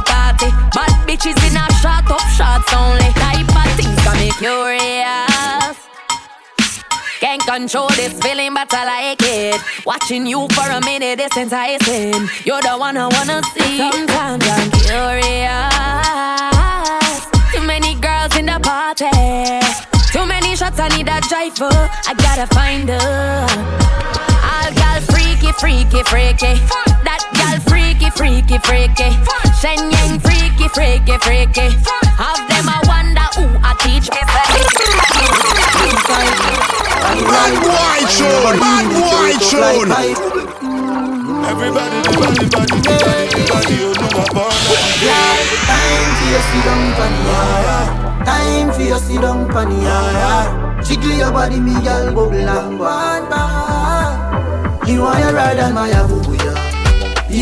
Liquor party. Bad bitches in a shot up shots only. Type of things got me curious. Can't control this feeling, but I like it. Watching you for a minute is enticing. You're the one I wanna see. Sometimes I'm curious. Too many girls in the party. Too many shots, I need a driver. I gotta find her. All gal freaky, freaky, freaky. That gal freaky, freaky, freaky. Shen Yang freaky, freaky, freaky. Have them I wonder who I teach me. Bad boy tune. Bad boy tune. Everybody, everybody, everybody, everybody, you know about Yeah, time for you sit down pan yeah. Time for you sit down pan yeah. Jiggle your body, me girl, bubble and go on back. You want your ride and my.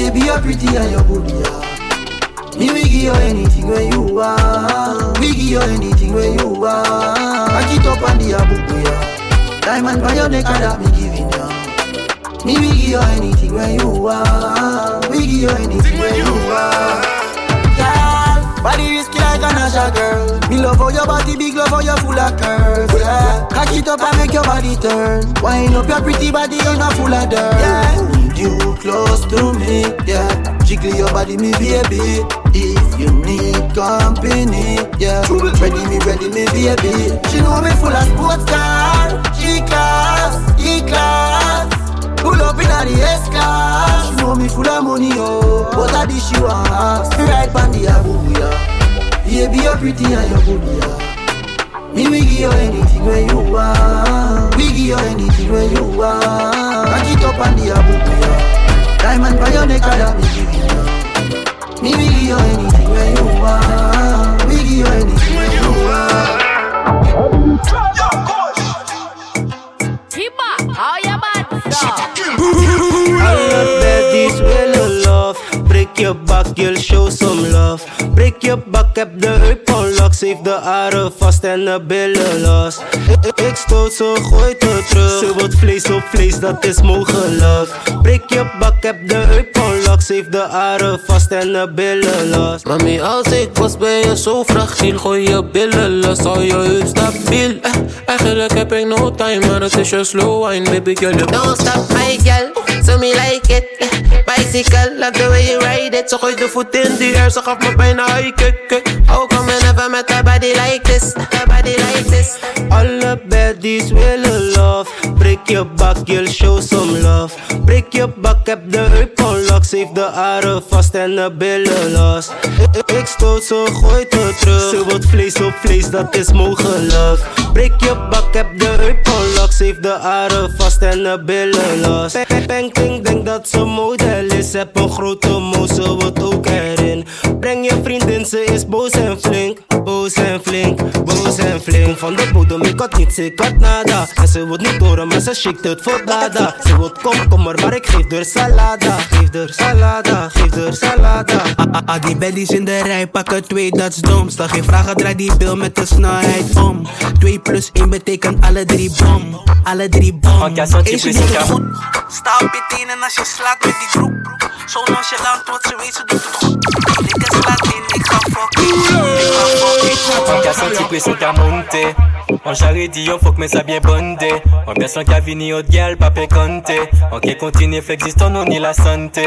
Baby, you're pretty and you're good yeah. Me we give you anything when you want. We give you anything when you want. Back it up on the yeah. Diamond by your neck and that me giving ya. Me we give you anything when you want. We give you anything when you want. Girl, body risky like a Nasha girl. Me love how your body big, love how you full of curves. Yeah, cock it up and make your body turn. Wind up your pretty body, you're not full of dirt. Yeah, need you close to me. Yeah, jiggle your body, me baby. If you need company, yeah, ready me, ready me, baby. She know me full of sports car, G class, E class. Pull up in the S class. She know me full of money, oh. But I dish you. Me ride pan the abuya. Baby, you're pretty and you're good, yeah. Me we give you anything when you want. We give you anything when you want. Back it up on the abuya. Diamond by your neck, I giving you. Me we give you anything when you want. We give you anything when you want. Baddies willen love Breek je bak, you'll show some love Breek je bak, heb de heup onlock Zeef de aren vast en de billen los Ik, ik, stoot ze, gooi het terug. Ze wordt vlees op vlees, dat is mogelijk Breek je bak, heb de heup onlock Zeef de aren vast en de billen los Mami, als ik was ben je zo fragiel. Gooi je billen los, hou je heup stabiel. Eh, Eigenlijk heb ik no time, maar het is je slow wine Baby you Don't stop my girl, so me like it. Eh, Bicycle, love the way you ride it. Ze gooit de voet in de air, ze How come you never met a body like this, a body like this. Alle baddies willen love Breek je bak, you'll show some love. Breek je bak, heb de heup onlock Zeef de aren vast en de billen los Ik, ik, stoot ze, gooi het terug. Ze wordt vlees op vlees, dat is mogelijk Breek je bak, heb de heup onlock Zeef de aren vast en de billen los peng, peng, denk dat ze model is. Heb een grote ze is boos en flink Boos en flink, boos en flink Van de bodem, ik had niets, ik had nada En ze wordt niet horen, maar ze schikt het voor dada Ze wordt komkommer, maar ik geef haar salada Geef haar salada, geef haar salada Ah, die bellies in de rij pakken twee, dat is dom. Stel geen vragen, draai die bil met de snelheid om. 2 plus 1 betekent alle drie bom. Alle drie bom. Het aan. goed. Sta op je tenen als je slaat met die groep. Zo nonchalant, wat ze weet, ze doet het goed. Ik slaat in, ik On ka senti presyon ka monte On jare di yo fok men sa bien bonde On person ka vini ot gal pa pe konte On ke kontine fek ziston nou ni la sante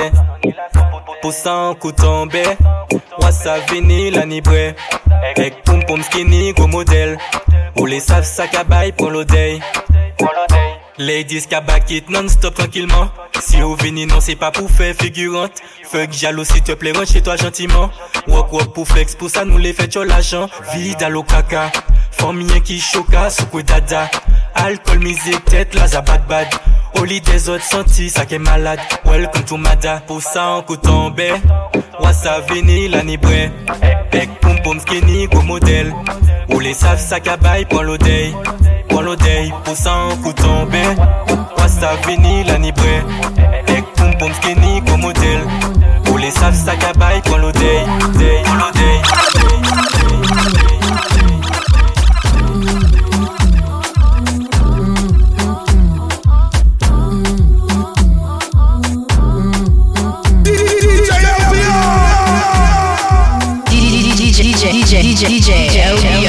Pousan kou tombe Wasa vini la ni bre Ek poum poum skinny gros model Ou les sav sa ka bay pon l'odey Ladies back it non-stop tranquillement. Si vous venez non c'est pas pour faire figurante. Fuck jaloux s'il te plaît rentre chez toi gentiment. Walk walk pour flex pour ça nous les fait sur l'argent. Vide à l'eau caca. Famille qui choca, soukou dada. Alcool, musique, tête, la bad bad Lit des autres sentis, ça qui est malade. Welcome to Mada, pour ça en coup tombé Wassa vini, la nibré Pek poum poum skinny, go modèle. Ou les savent, ça cabaye, prends l'odeille. Prends l'odeille, pour ça en coup tombé Wassa vini, la nibré Pek poum poum skinny, go modèle. Ou les savent, ça cabaye, prends l'odeille. Prends l'odeille DJ, DJ, DJ.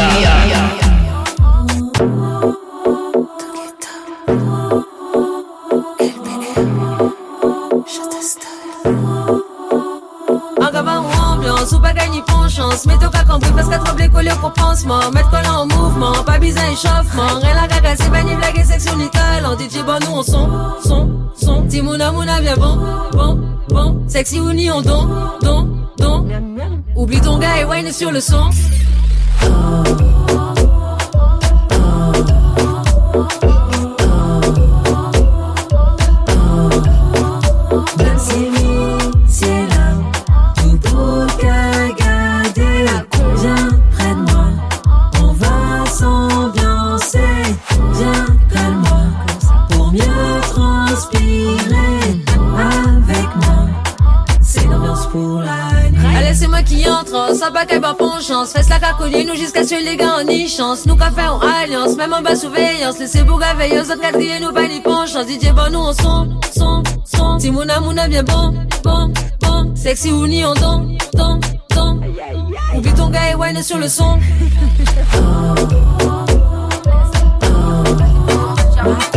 En chance. Mets ton cas compris parce qu'à trembler collé pour pansement. Mettre collant en mouvement, pas besoin échauffement. Rien la caca, c'est pas ni blague et section ni talent. DJ bon, nous on son, son, son. Timouna mouna bien bon, bon, bon. Sexy ou ni on don, don, don. Oublie ton gars et wine sur le son. Fais la cacoline, nous jusqu'à ce que les gars en y chance. Nous qu'à faire en alliance, même en bas surveillance. Laissez bouga veilleuse, autres quatrième, nous pas ni penchance. DJ bon, nous on son, son, son. Timouna mouna bien bon, bon, bon. Sexy ou ni on don, don, don. Oublie ton gars et wine sur le son. C'est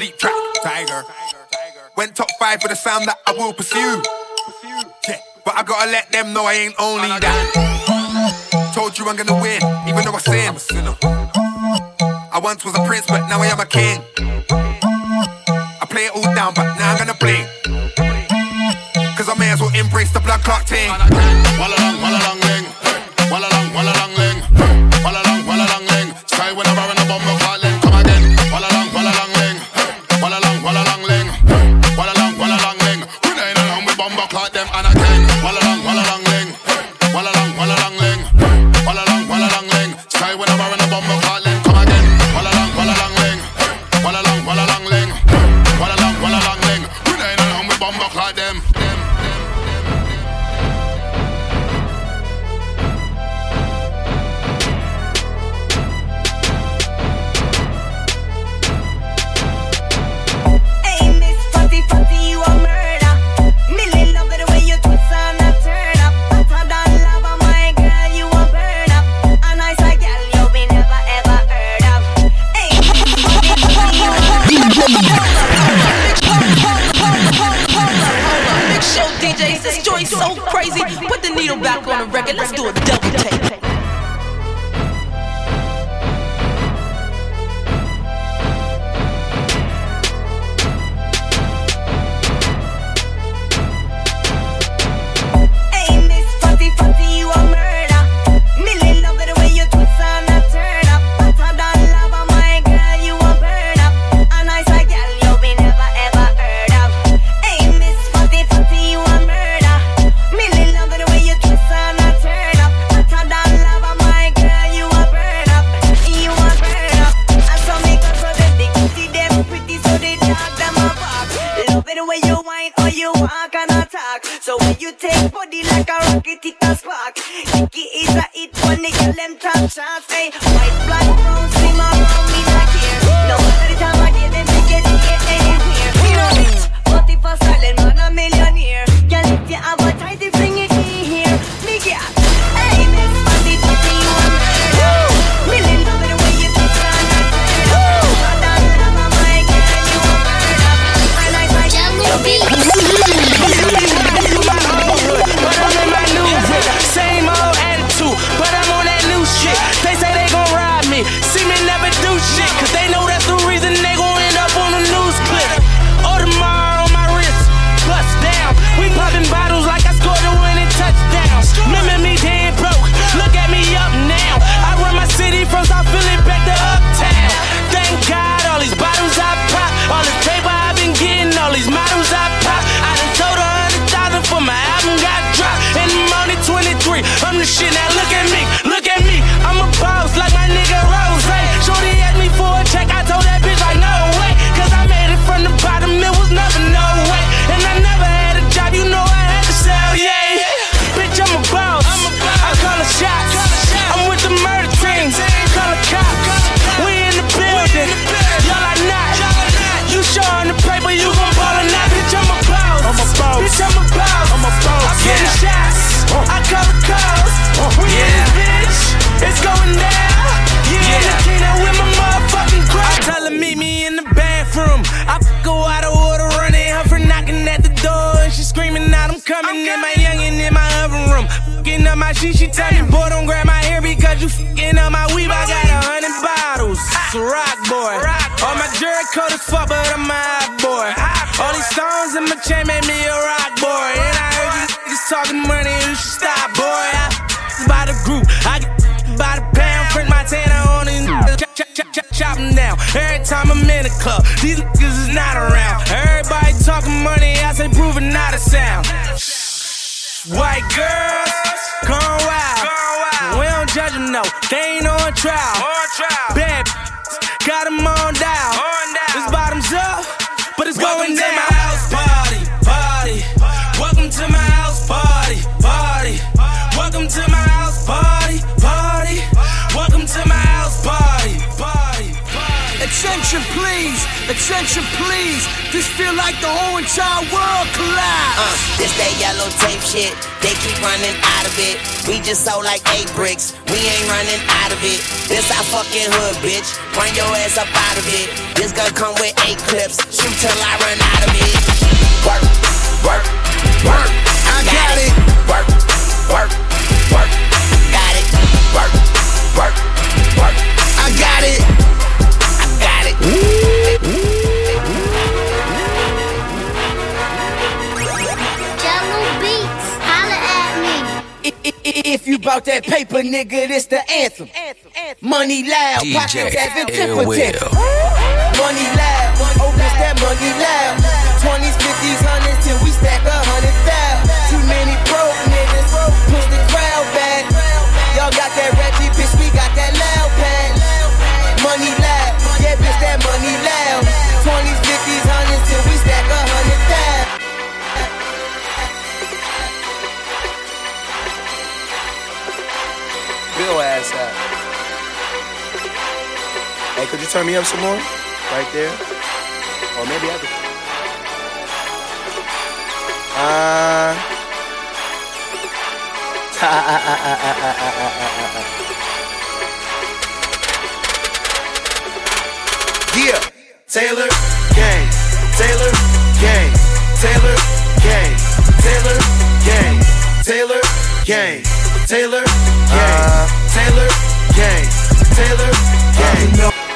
deep track, tiger. Went top five for the sound that I will pursue. Yeah, but I gotta let them know I ain't only that. Told you I'm gonna win, even though I sin. I once was a prince, but now I am a king. my shit, she tell me, boy, don't grab my hair because you fucking up my weave. I got a hundred bottles. It's a rock boy. All my jerk coat is fuck, but I'm a hot boy. All these stones in my chain made me a rock boy. And I heard you niggas talking money, you should stop, boy. I by the group, I get by the pound, print my tanner on these chop, chop, chop, chop, chop them down. Every time I'm in the club, these niggas is not around. Everybody talking money, I say proving not a sound. White girls, gone wild. Gone wild. We don't judge them, no. They ain't on trial. On trial. Bad, got them on dial. On Attention, please. This feel like the whole entire world collapsed. Uh, this that yellow tape shit. They keep running out of it. We just sold like eight bricks. We ain't running out of it. This our fucking hood, bitch. Run your ass up out of it. This gun come with eight clips. Shoot till I run out of it. Work, work, work. I got, it. Work, work, work. Got it. Work, work, work. I got it. If you bought that paper, nigga, this the anthem. Money loud, pockets having temper tantrums. Money loud, oh that money loud. Chicago ass at? Hey, could you turn me up some more? Right there? Or maybe I could. Uh. yeah. Taylor Gang. Taylor Gang. Taylor Gang. Taylor Gang. Taylor Gang. Taylor Gang. Taylor, gang. Uh, Taylor Gang, Taylor Gang.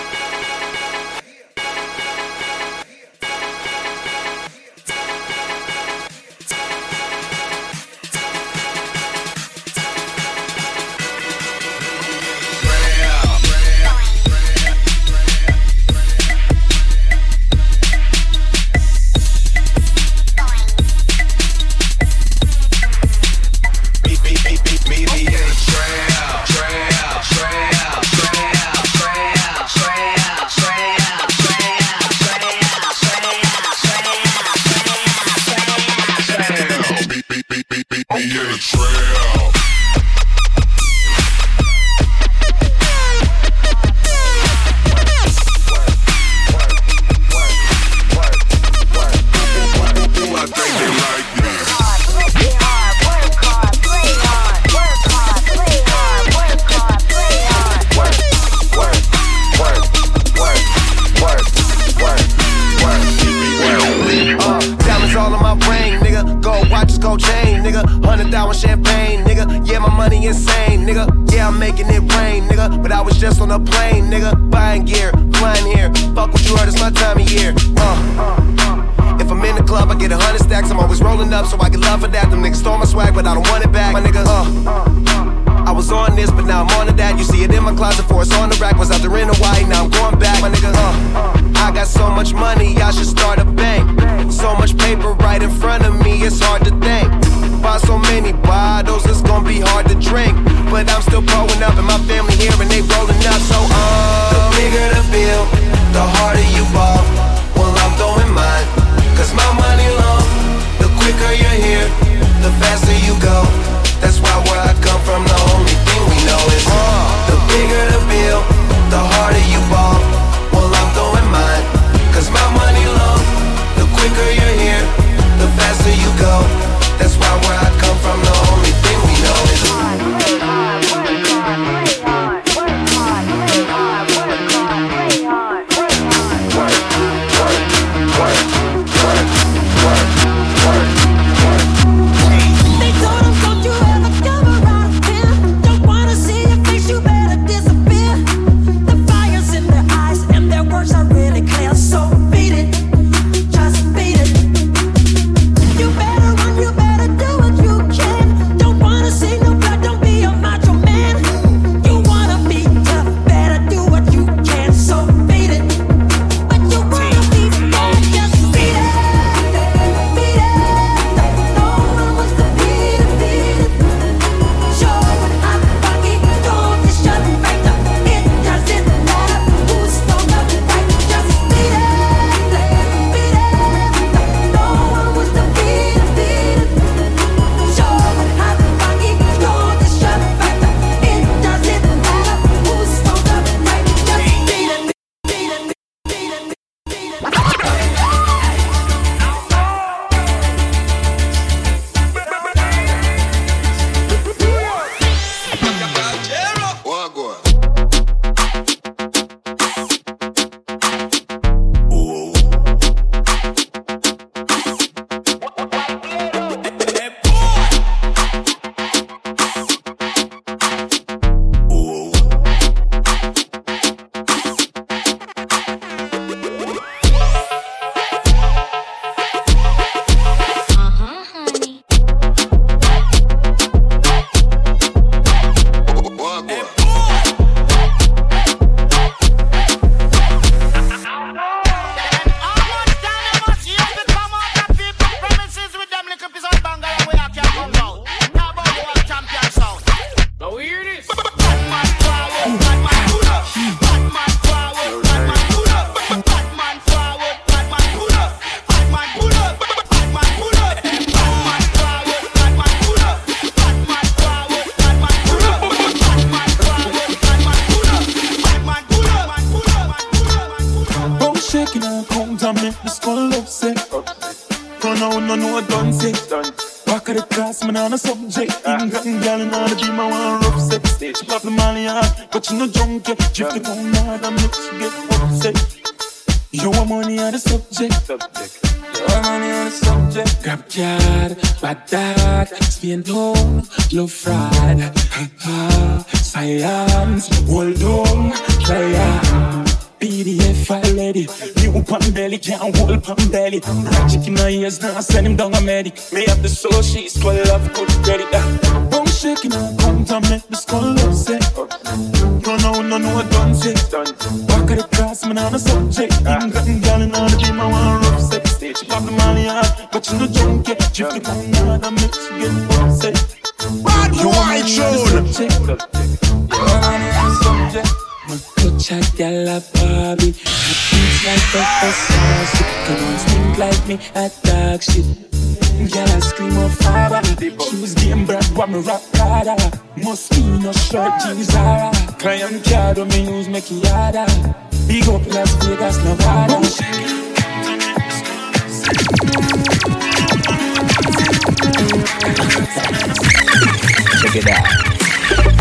Vegas Nevada Check it out.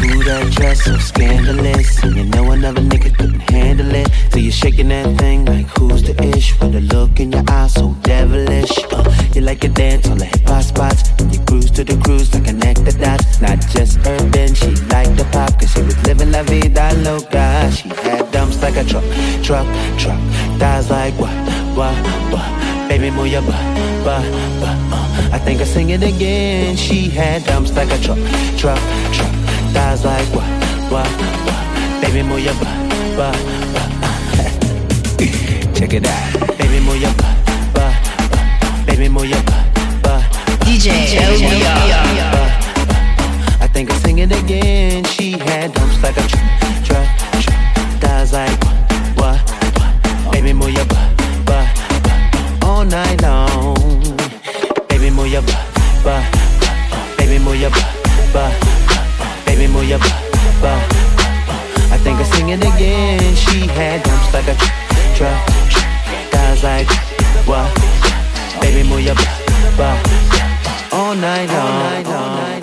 Ooh, that dress so scandalous. And you know another nigga couldn't handle it. So you're shaking that thing like who's the ish? With a look in your eyes so devilish. Uh, you like to dance on the hip hop spots. You cruise to the cruise like connect the dots. Not just urban, she liked the pop. Cause she was living la vida loca. She had dumps like a truck, truck, truck. Thighs like what, what, what. Baby, move your butt, butt, butt. Uh. I think I sing it again. She had dumps like a truck, truck, truck. Thighs like what, what, what. Baby, move your butt, butt, butt. Uh. Check it out. Baby, move your butt, butt. Baby, move your butt, butt. DJ LBR. I think I sing it again. She had dumps like a truck, truck, truck. Thighs like what, what. Baby, move your butt, butt, butt. All night long. Baby, move your butt, butt, butt. Baby, move your butt, butt, butt. Baby, move your butt, butt. I think I sing it again. She had dumps like a truck, truck, truck. Thighs like what? Baby, move your butt, butt. All night long. All night long.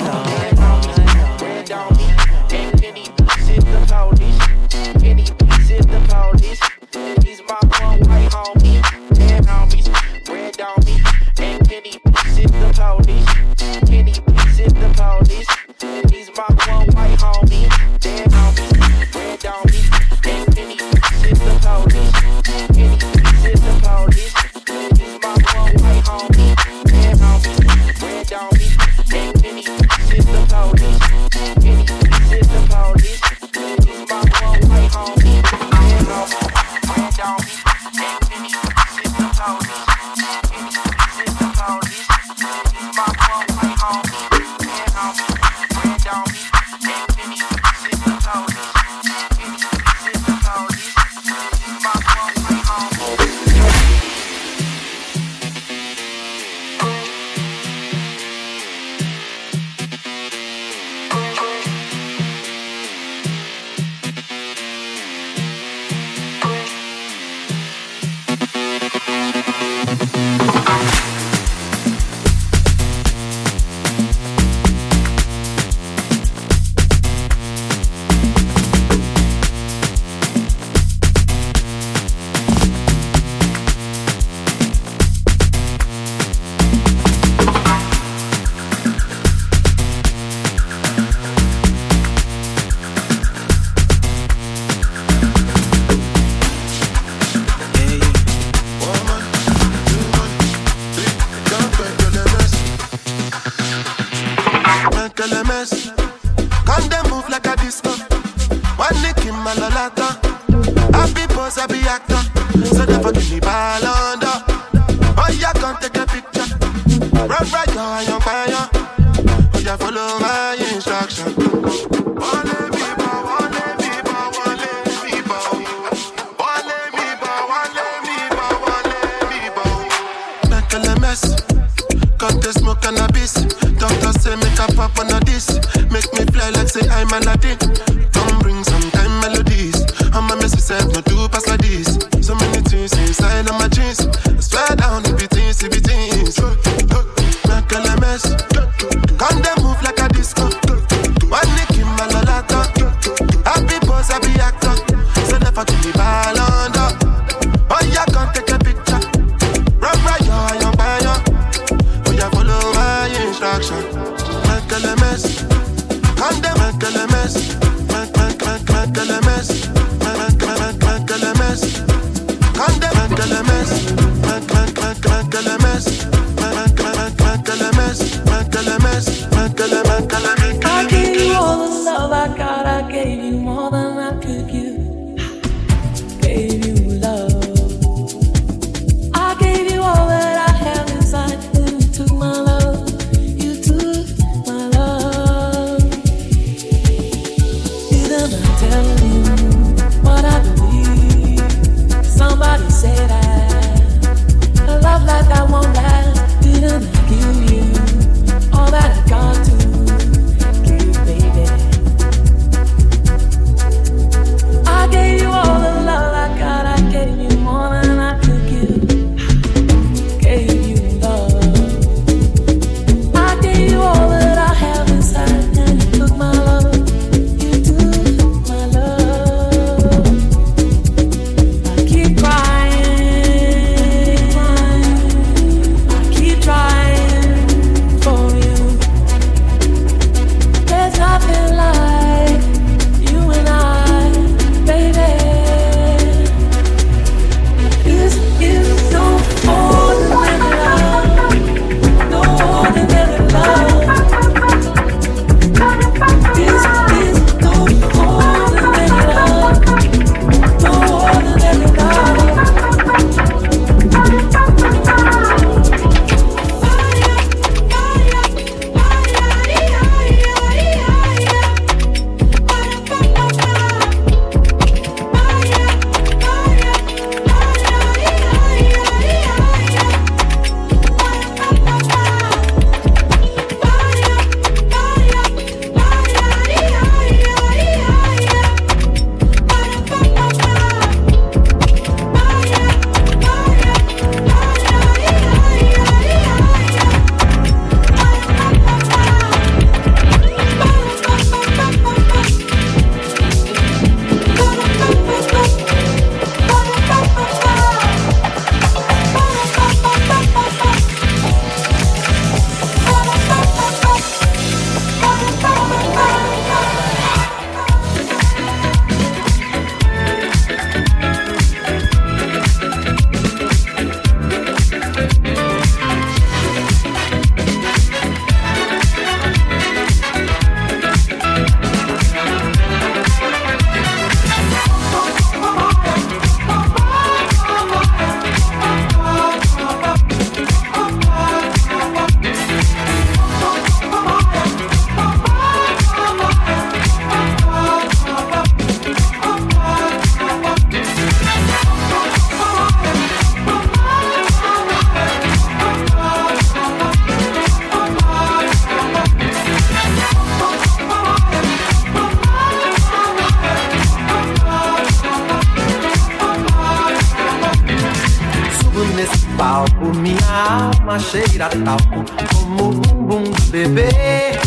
como bumbum do bebê.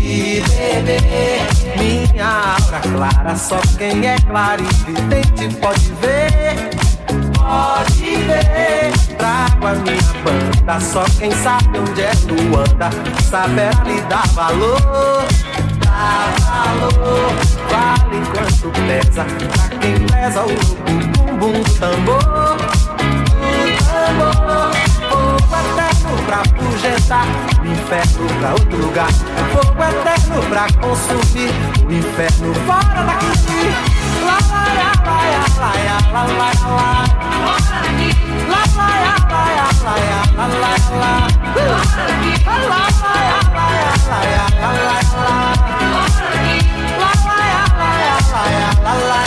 E bebê, minha aura clara, só quem é claro e vidente pode ver. Pode ver, trago a minha banda. Só quem sabe onde é tu anda, saberá lhe dar valor. Dá valor, vale quanto pesa. Pra quem pesa o bumbum do tambor. Do tambor espaço pra projetar O inferno pra outro lugar É fogo eterno pra consumir O inferno fora daqui Lá, lá, lá, lá, lá, lá, lá, lá, lá Fora daqui Lá, lá, lá, lá, lá, lá, lá, lá Fora daqui Lá, lá, lá, lá, lá, lá, lá, lá Fora daqui Lá, lá, lá, lá, lá, lá, lá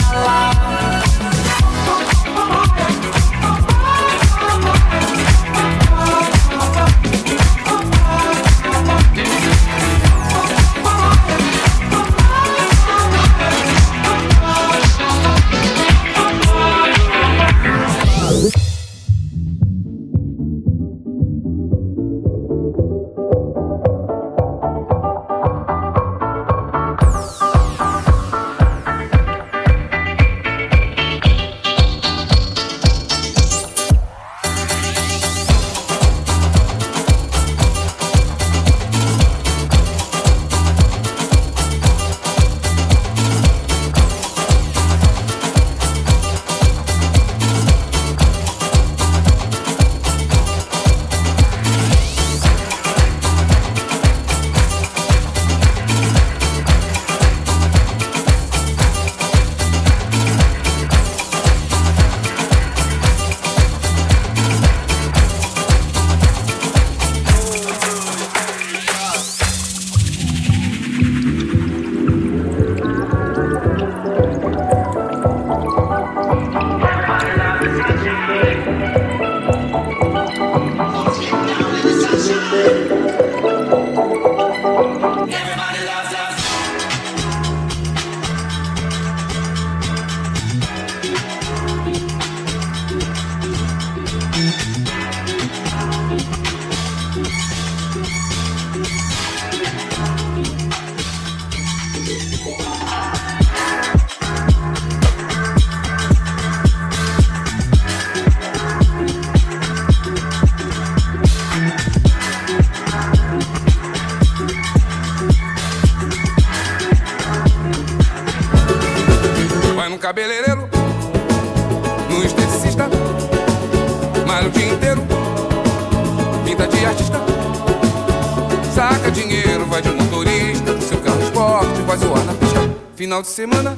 final de semana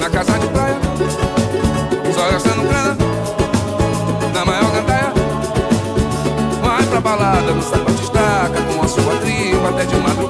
Na casa de praia Só gastando grana Na maior gandaia. Vai pra balada, no sapato estaca Com a sua tribo até de madrugada.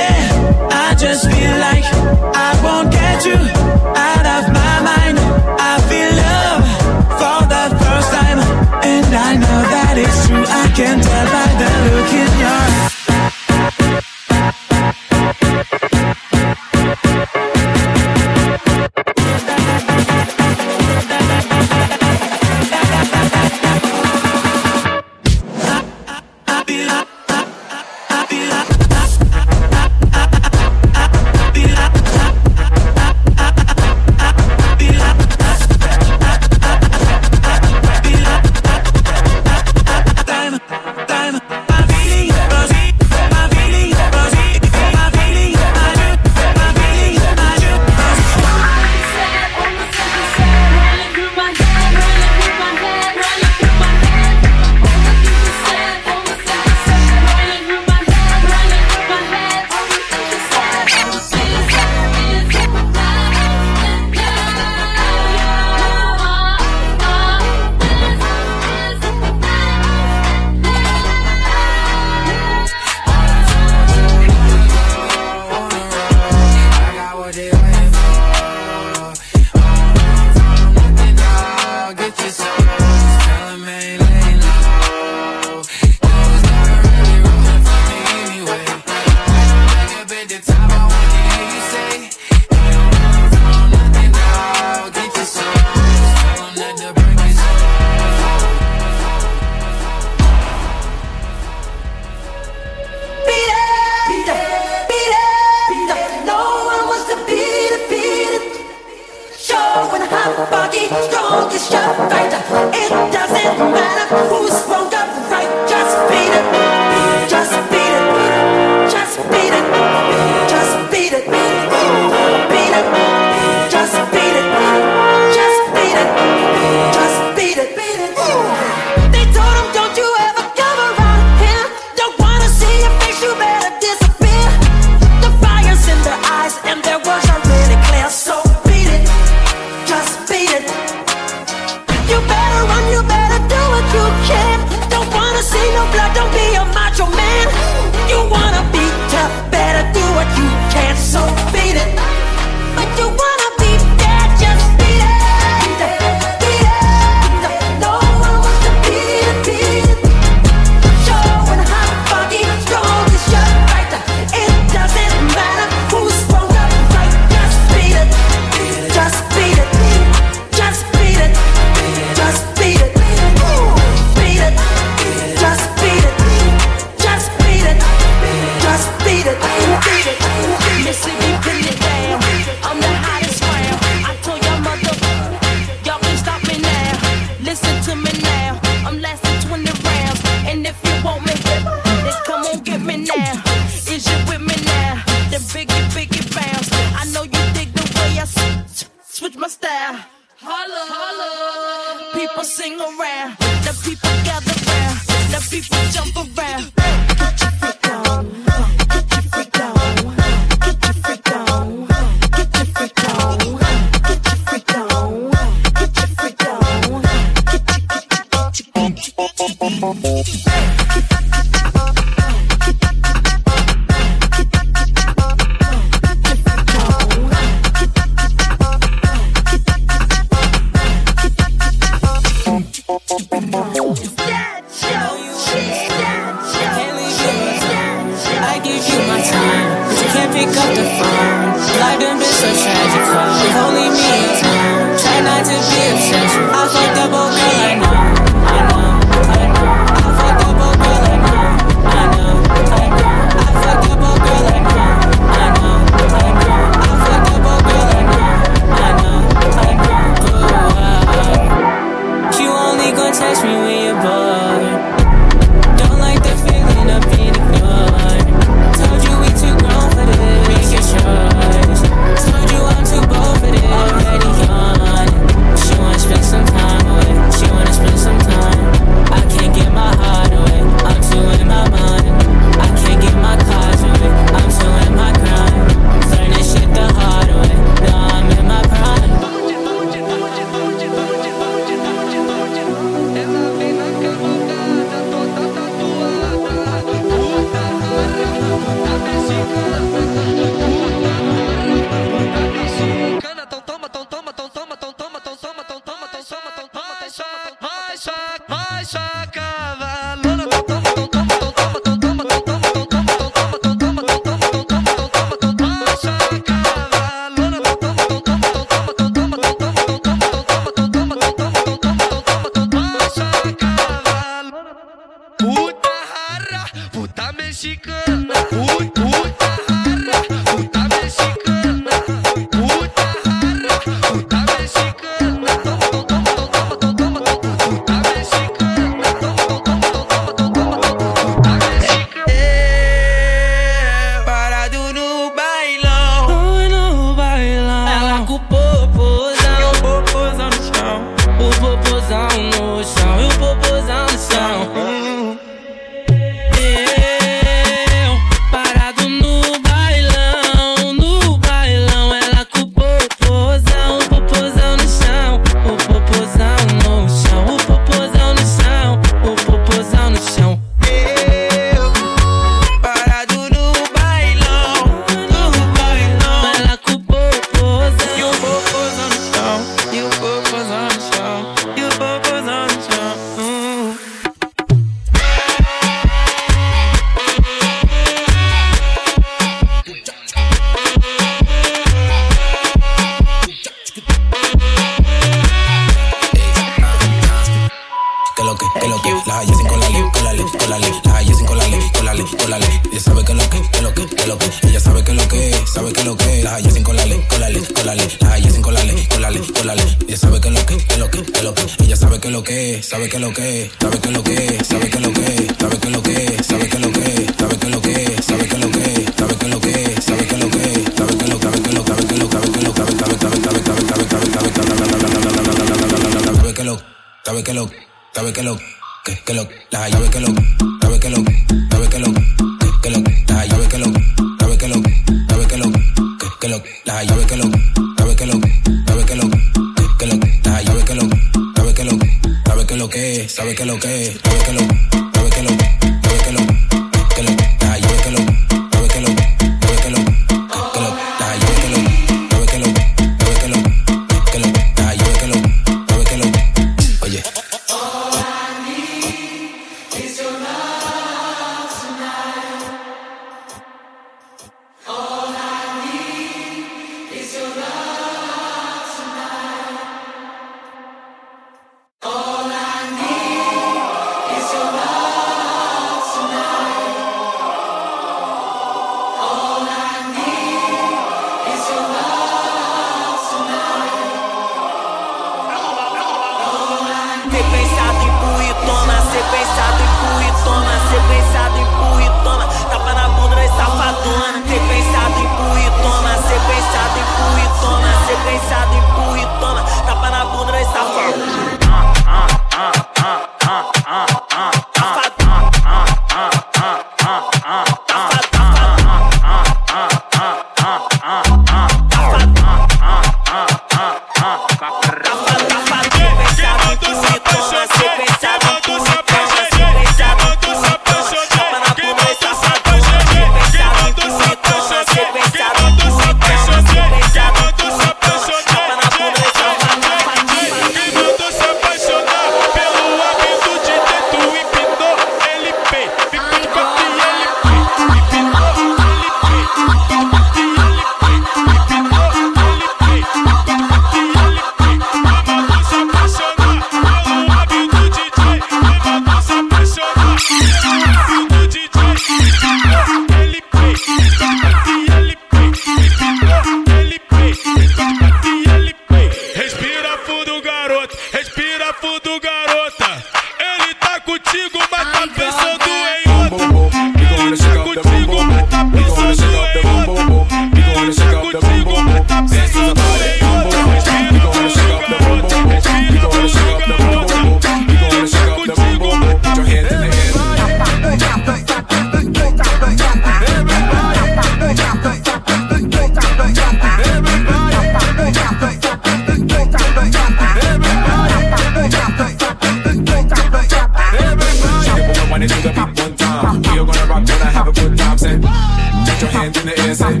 dancing.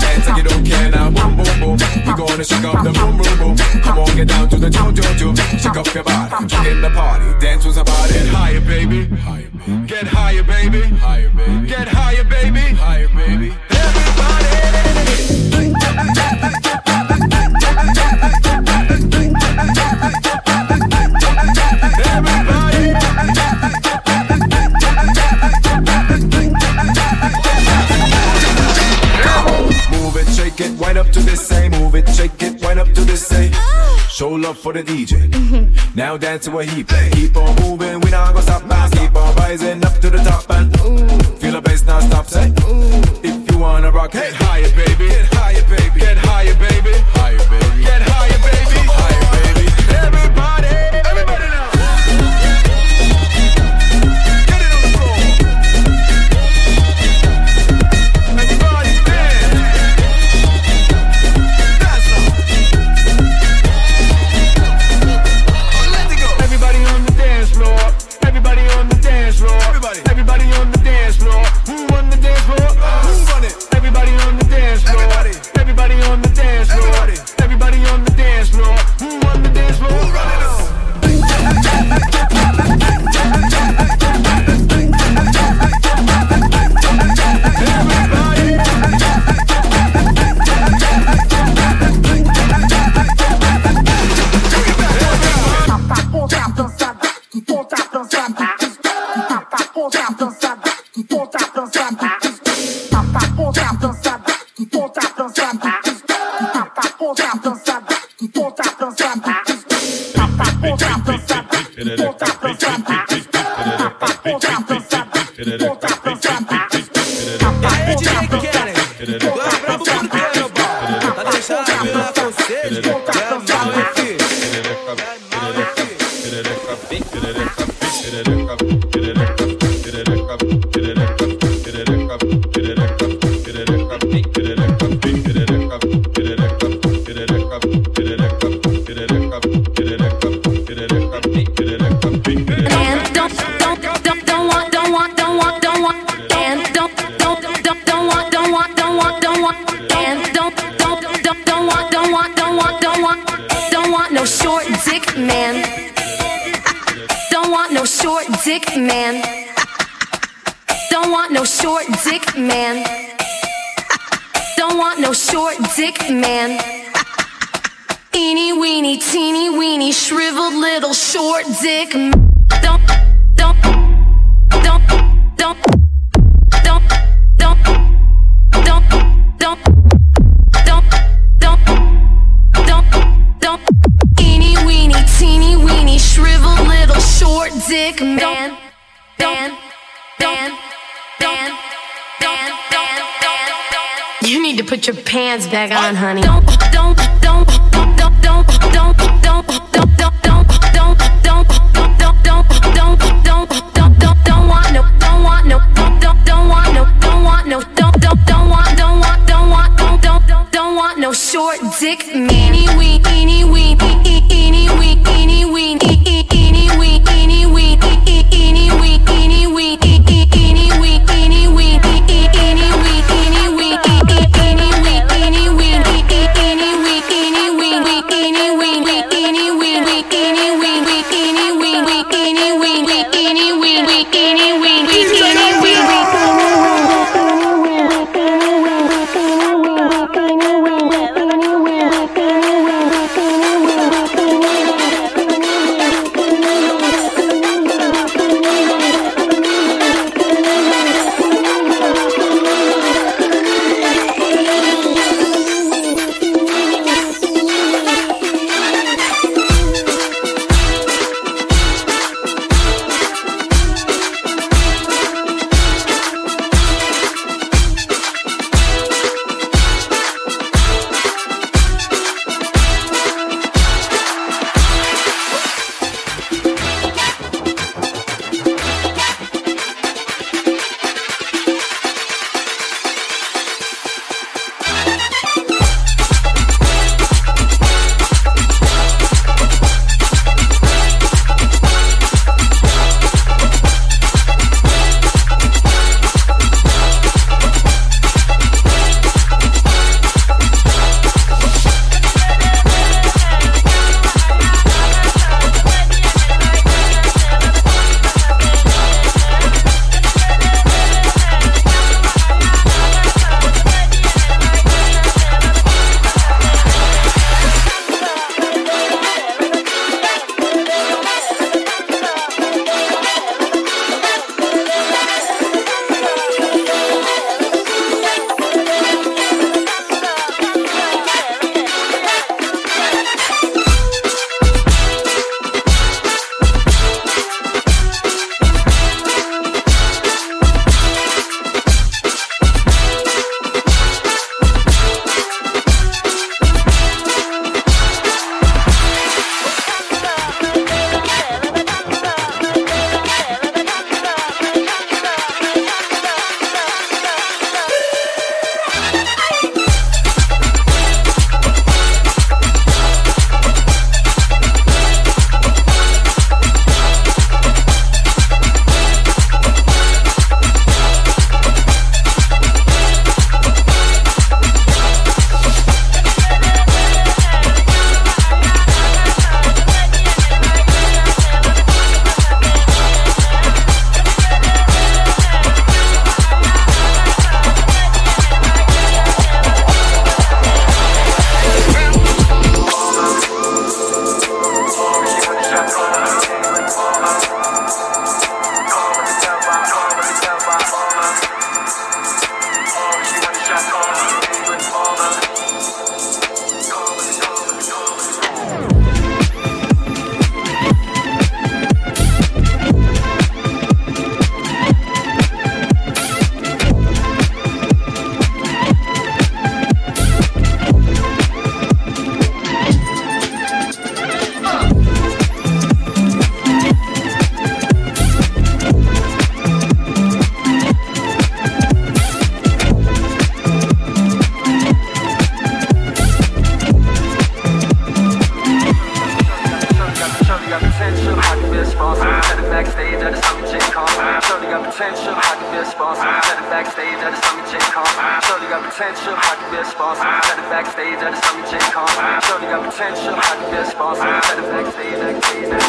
Dancing, you don't care now. Boom, boom, boom. We gonna shake up the boom, boom, boom. Come on, get down to the joint, joint, joint. Shake up your body. Get in the party. Dance with about it. Higher, baby. Higher, baby. Get higher, baby. Higher, baby. Get higher, baby. Higher, baby. up for the DJ. now dance to what he Hey. Keep on moving, we not gonna stop now. Keep on rising up to the top and Ooh. feel the bass now stop. Say, Ooh. if you wanna rock, get higher, baby. Get higher, baby. Get higher, baby. Higher, baby. Get higher, baby. Higher, baby. Higher, baby. Poca profana. That guy. potential, I can be a sponsor. Set it backstage at the Summer J Con. Shorty got potential, I can be a sponsor. Set it backstage at the